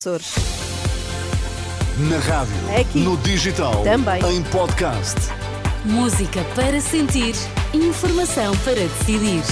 Açores. Na rádio, É aqui. no digital, Também. em podcast. Música para sentir, informação para decidir.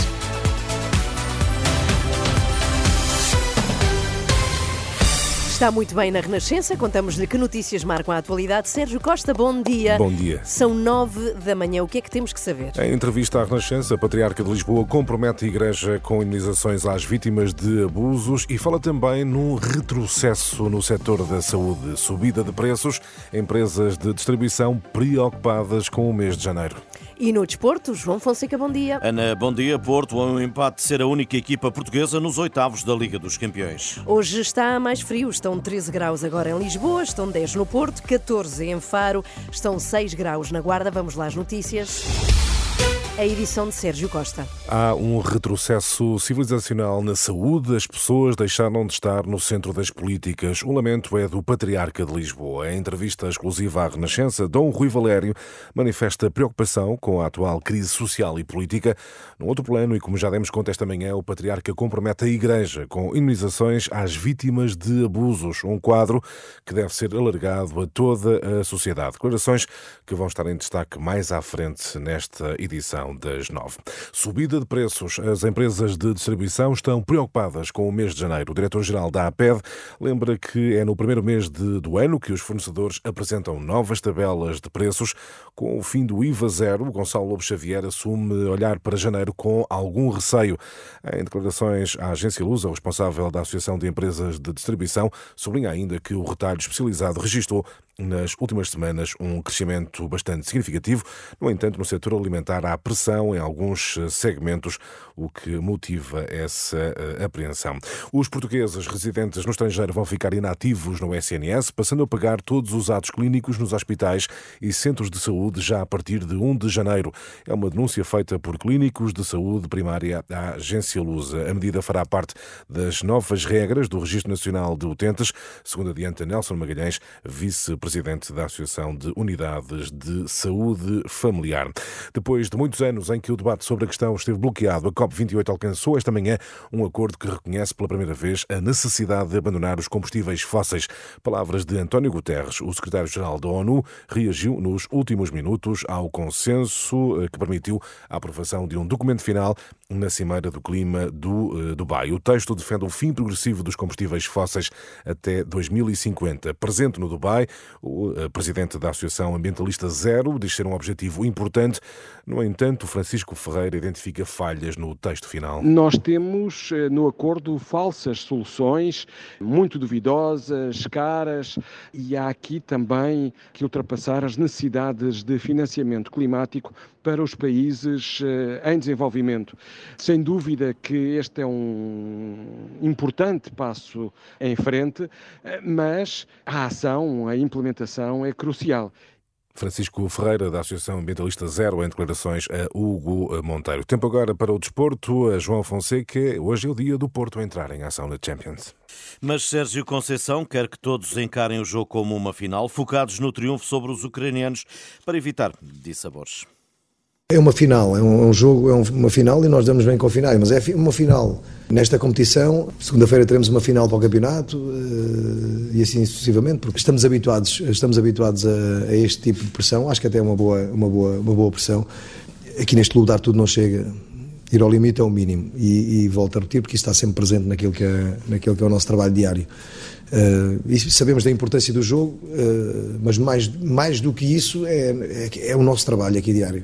Está muito bem na Renascença. Contamos-lhe que notícias marcam a atualidade. Sérgio Costa, bom dia. Bom dia. São nove da manhã. O que é que temos que saber? Em entrevista à Renascença, a Patriarca de Lisboa compromete a Igreja com indenizações às vítimas de abusos e fala também num retrocesso no setor da saúde. Subida de preços, empresas de distribuição preocupadas com o mês de janeiro. E no desporto, João Fonseca, bom dia. Ana, bom dia. Porto, um empate de ser a única equipa portuguesa nos oitavos da Liga dos Campeões. Hoje está mais frio, estão 13 graus agora em Lisboa, estão 10 no Porto, 14 em Faro, estão 6 graus na Guarda. Vamos lá às notícias. A edição de Sérgio Costa. Há um retrocesso civilizacional na saúde, as pessoas deixaram de estar no centro das políticas. O lamento é do Patriarca de Lisboa. Em entrevista exclusiva à Renascença, Dom Rui Valério manifesta preocupação com a atual crise social e política. No outro plano, e como já demos conta esta manhã, o Patriarca compromete a Igreja com indenizações às vítimas de abusos, um quadro que deve ser alargado a toda a sociedade. Declarações que vão estar em destaque mais à frente nesta edição das nove. Subida de preços. As empresas de distribuição estão preocupadas com o mês de janeiro. O diretor-geral da APED lembra que é no primeiro mês de- do ano que os fornecedores apresentam novas tabelas de preços. Com o fim do IVA zero, Gonçalo Lobo Xavier assume olhar para janeiro com algum receio. Em declarações à agência Lusa, o responsável da Associação de Empresas de Distribuição sublinha ainda que o retalho especializado registrou nas últimas semanas um crescimento bastante significativo. No entanto, no setor alimentar há pressão em alguns eh, segmentos, o que motiva essa eh, apreensão. Os portugueses residentes no estrangeiro vão ficar inativos no SNS, passando a pagar todos os atos clínicos nos hospitais e centros de saúde já a partir de 1 de janeiro. É uma denúncia feita por clínicos de saúde primária à agência Lusa. A medida fará parte das novas regras do Registro Nacional de Utentes, segundo adianta Nelson Magalhães, vice-presidente da Associação de Unidades de Saúde Familiar. Depois de muitos anos em que o debate sobre a questão esteve bloqueado, a COP28 alcançou esta manhã um acordo que reconhece pela primeira vez a necessidade de abandonar os combustíveis fósseis. Palavras de António Guterres, o secretário-geral da ONU, reagiu nos últimos minutos ao consenso eh, que permitiu a aprovação de um documento final na Cimeira do Clima do eh, Dubai. O texto defende o fim progressivo dos combustíveis fósseis até 2050. Presente no Dubai, o eh, presidente da Associação Ambientalista Zero diz ser um objetivo importante. No entanto, Francisco Ferreira identifica falhas no texto final. Nós temos eh, no acordo falsas soluções, muito duvidosas, caras, e há aqui também que ultrapassar as necessidades de financiamento climático para os países em desenvolvimento. Sem dúvida que este é um importante passo em frente, mas a ação, a implementação é crucial. Francisco Ferreira, da Associação Ambientalista Zero, em declarações a Hugo Monteiro. Tempo agora para o desporto. A João Fonseca, hoje é o dia do Porto entrar em ação na Champions. Mas Sérgio Conceição quer que todos encarem o jogo como uma final, focados no triunfo sobre os ucranianos, para evitar dissabores. É uma final, é um, é jogo, é um- uma final e nós damos bem com a final, mas é uma final. Nesta competição, segunda-feira teremos uma final para o campeonato eh, e assim sucessivamente, porque estamos habituados, estamos habituados a, a este tipo de pressão. Acho que até é uma boa, uma boa, uma boa pressão. Aqui neste lugar tudo não chega. Ir ao limite é o mínimo e, e volto a repetir porque isso está sempre presente naquilo que é, naquilo que é o nosso trabalho diário. Eh, e sabemos da importância do jogo, eh, mas mais, mais do que isso é, é, é o nosso trabalho aqui diário.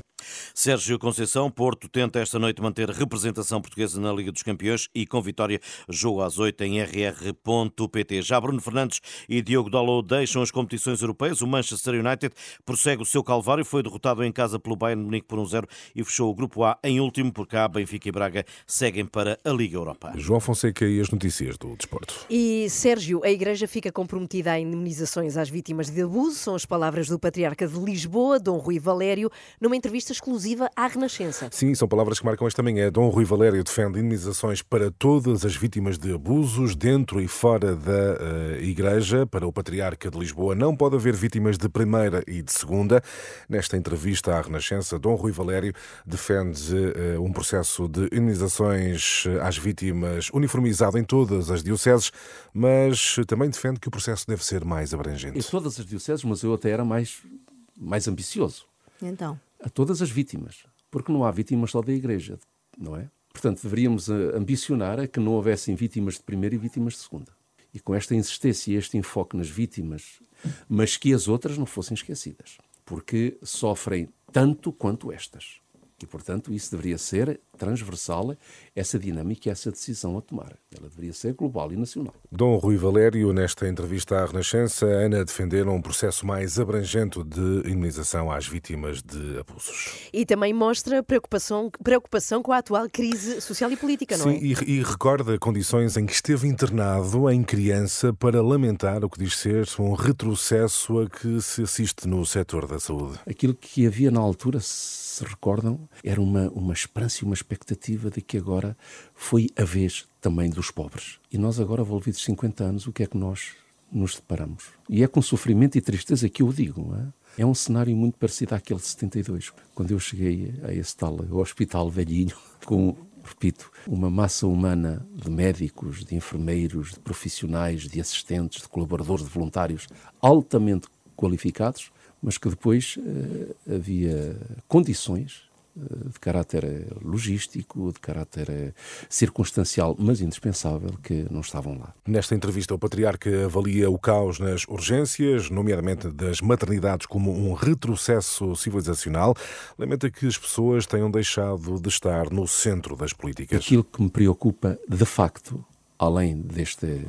Sérgio Conceição, Porto tenta esta noite manter representação portuguesa na Liga dos Campeões e com vitória jogo às 8 em rr.pt. Já Bruno Fernandes e Diogo Dalot deixam as competições europeias. O Manchester United prossegue o seu calvário, foi derrotado em casa pelo Bayern Munique por 1-0 e fechou o grupo A em último, porque cá Benfica e Braga seguem para a Liga Europa. João Fonseca e as notícias do desporto. E Sérgio, a Igreja fica comprometida a indemnizações às vítimas de abuso. São as palavras do Patriarca de Lisboa, Dom Rui Valério, numa entrevista exclusiva exclusiva à Renascença. Sim, são palavras que marcam esta manhã. Dom Rui Valério defende indenizações para todas as vítimas de abusos dentro e fora da uh, Igreja. Para o Patriarca de Lisboa, não pode haver vítimas de primeira e de segunda. Nesta entrevista à Renascença, Dom Rui Valério defende uh, um processo de indenizações às vítimas uniformizado em todas as dioceses, mas também defende que o processo deve ser mais abrangente. Em todas as dioceses, mas eu até era mais, mais ambicioso. Então? A todas as vítimas. Porque não há vítimas só da Igreja, não é? Portanto, deveríamos eh, ambicionar a que não houvessem vítimas de primeira e vítimas de segunda. E com esta insistência e este enfoque nas vítimas, mas que as outras não fossem esquecidas. Porque sofrem tanto quanto estas. E, portanto, isso deveria ser transversal, essa dinâmica e essa decisão a tomar. Ela deveria ser global e nacional. Dom Rui Valério, nesta entrevista à Renascença, Ana defenderam um processo mais abrangente de imunização às vítimas de abusos. E também mostra preocupação, preocupação com a atual crise social e política, não Sim, é? Sim, e, e recorda condições em que esteve internado em criança para lamentar o que diz ser um retrocesso a que se assiste no setor da saúde. Aquilo que havia na altura, se recordam, era uma, uma esperança e uma expectativa de que agora foi a vez também dos pobres. E nós agora, envolvidos 50 anos, o que é que nós nos deparamos? E é com sofrimento e tristeza que eu o digo, é? é um cenário muito parecido àquele de 72, quando eu cheguei a esse tal hospital velhinho, com, repito, uma massa humana de médicos, de enfermeiros, de profissionais, de assistentes, de colaboradores, de voluntários altamente qualificados, mas que depois uh, havia condições de caráter logístico, de caráter circunstancial, mas indispensável, que não estavam lá. Nesta entrevista, o Patriarca avalia o caos nas urgências, nomeadamente das maternidades, como um retrocesso civilizacional. Lamenta que as pessoas tenham deixado de estar no centro das políticas. Aquilo que me preocupa, de facto, além deste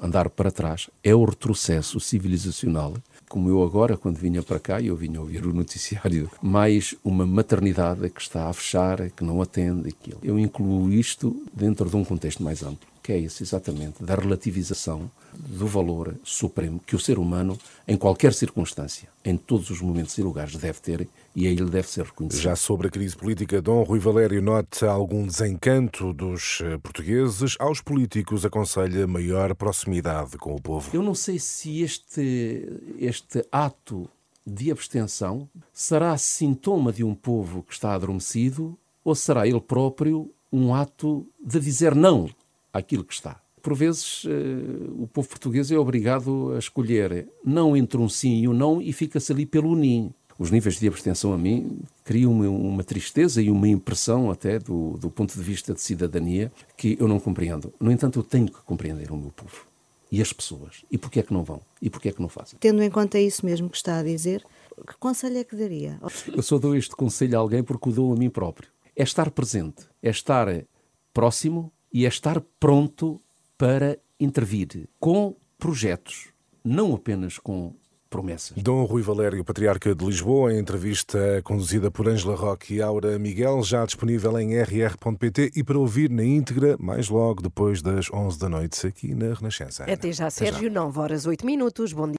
andar para trás, é o retrocesso civilizacional como eu agora, quando vinha para cá, e eu vinha ouvir o noticiário, mais uma maternidade que está a fechar, que não atende aquilo. Eu incluo isto dentro de um contexto mais amplo, que é esse exatamente, da relativização do valor supremo que o ser humano, em qualquer circunstância, em todos os momentos e lugares, deve ter e a ele deve ser reconhecido. Já sobre a crise política, Dom Rui Valério nota algum desencanto dos portugueses. Aos políticos aconselha maior proximidade com o povo. Eu não sei se este, este ato de abstenção será sintoma de um povo que está adormecido ou será ele próprio um ato de dizer não àquilo que está por vezes o povo português é obrigado a escolher não entre um sim e um não e fica-se ali pelo nim. Os níveis de abstenção a mim criam uma, uma tristeza e uma impressão até do, do ponto de vista de cidadania que eu não compreendo. No entanto, eu tenho que compreender o meu povo e as pessoas. E porquê é que não vão? E porquê é que não fazem? Tendo em conta isso mesmo que está a dizer, que conselho é que daria? Eu só dou este conselho a alguém porque o dou a mim próprio. É estar presente, é estar próximo e é estar pronto para intervir com projetos, não apenas com promessas. Dom Rui Valério, Patriarca de Lisboa, em entrevista conduzida por Ângela Roque e Aura Miguel, já disponível em rr.pt e para ouvir na íntegra mais logo depois das 11 da noite aqui na Renascença. Até já, Sérgio, Até já. 9 horas 8 minutos. Bom dia.